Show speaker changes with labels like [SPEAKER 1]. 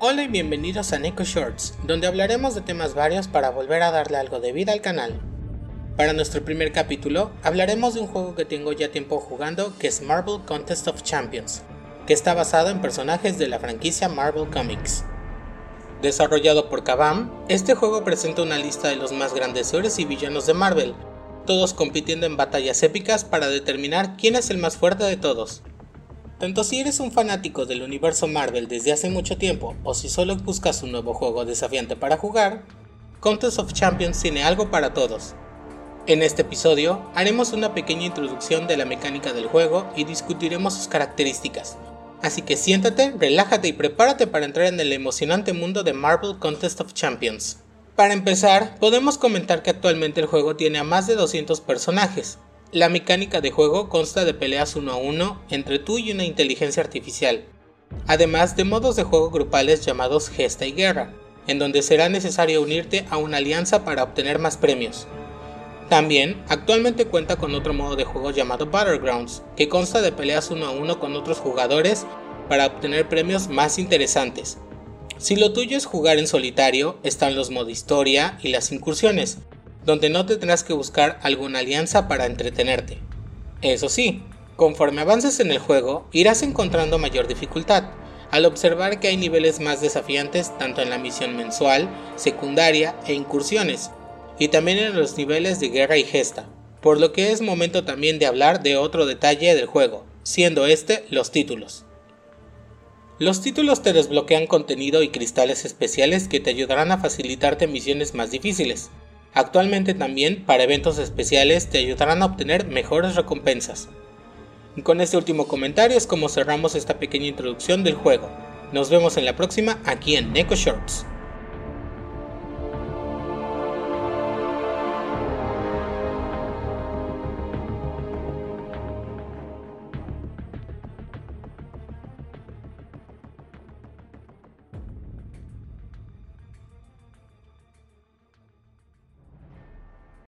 [SPEAKER 1] Hola y bienvenidos a Neko Shorts, donde hablaremos de temas varios para volver a darle algo de vida al canal. Para nuestro primer capítulo, hablaremos de un juego que tengo ya tiempo jugando que es Marvel Contest of Champions, que está basado en personajes de la franquicia Marvel Comics. Desarrollado por Kabam, este juego presenta una lista de los más grandes héroes y villanos de Marvel, todos compitiendo en batallas épicas para determinar quién es el más fuerte de todos. Tanto si eres un fanático del universo Marvel desde hace mucho tiempo o si solo buscas un nuevo juego desafiante para jugar, Contest of Champions tiene algo para todos. En este episodio haremos una pequeña introducción de la mecánica del juego y discutiremos sus características. Así que siéntate, relájate y prepárate para entrar en el emocionante mundo de Marvel Contest of Champions. Para empezar, podemos comentar que actualmente el juego tiene a más de 200 personajes, la mecánica de juego consta de peleas uno a uno entre tú y una inteligencia artificial, además de modos de juego grupales llamados Gesta y Guerra, en donde será necesario unirte a una alianza para obtener más premios. También, actualmente cuenta con otro modo de juego llamado Battlegrounds, que consta de peleas uno a uno con otros jugadores para obtener premios más interesantes. Si lo tuyo es jugar en solitario, están los modos historia y las incursiones, donde no tendrás que buscar alguna alianza para entretenerte. Eso sí, conforme avances en el juego, irás encontrando mayor dificultad, al observar que hay niveles más desafiantes tanto en la misión mensual, secundaria e incursiones, y también en los niveles de guerra y gesta, por lo que es momento también de hablar de otro detalle del juego, siendo este los títulos. Los títulos te desbloquean contenido y cristales especiales que te ayudarán a facilitarte misiones más difíciles, Actualmente también para eventos especiales te ayudarán a obtener mejores recompensas. Con este último comentario es como cerramos esta pequeña introducción del juego. Nos vemos en la próxima aquí en Neko Shorts.